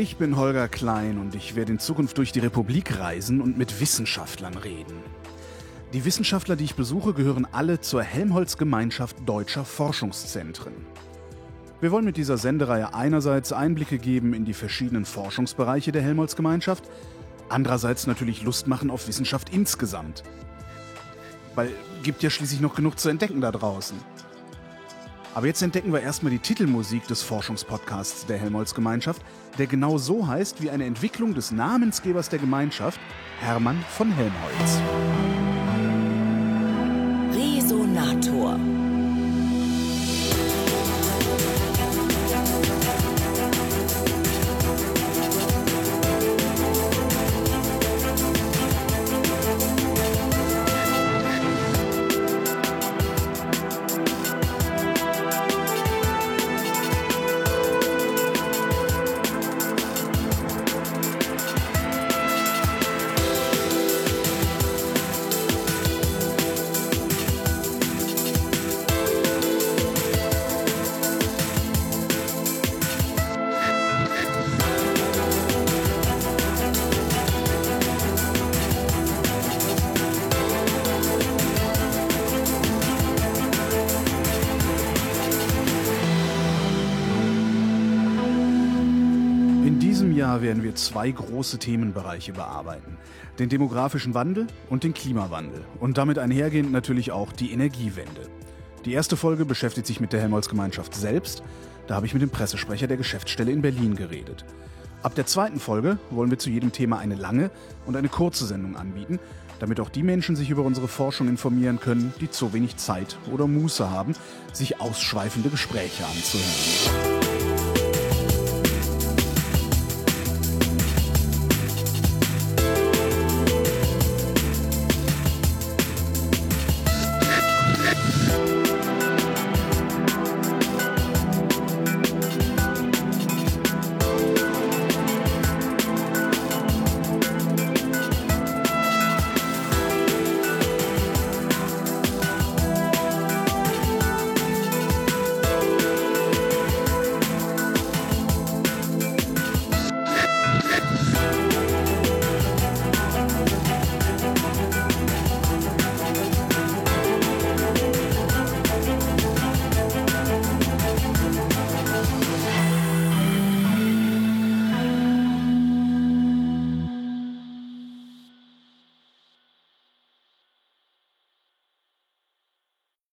Ich bin Holger Klein und ich werde in Zukunft durch die Republik reisen und mit Wissenschaftlern reden. Die Wissenschaftler, die ich besuche, gehören alle zur Helmholtz-Gemeinschaft deutscher Forschungszentren. Wir wollen mit dieser Sendereihe einerseits Einblicke geben in die verschiedenen Forschungsbereiche der Helmholtz-Gemeinschaft, andererseits natürlich Lust machen auf Wissenschaft insgesamt. Weil gibt ja schließlich noch genug zu entdecken da draußen. Aber jetzt entdecken wir erstmal die Titelmusik des Forschungspodcasts der Helmholtz-Gemeinschaft, der genau so heißt wie eine Entwicklung des Namensgebers der Gemeinschaft, Hermann von Helmholtz. Resonator. Diesem Jahr werden wir zwei große Themenbereiche bearbeiten. Den demografischen Wandel und den Klimawandel. Und damit einhergehend natürlich auch die Energiewende. Die erste Folge beschäftigt sich mit der Helmholtz-Gemeinschaft selbst. Da habe ich mit dem Pressesprecher der Geschäftsstelle in Berlin geredet. Ab der zweiten Folge wollen wir zu jedem Thema eine lange und eine kurze Sendung anbieten, damit auch die Menschen sich über unsere Forschung informieren können, die zu wenig Zeit oder Muße haben, sich ausschweifende Gespräche anzuhören.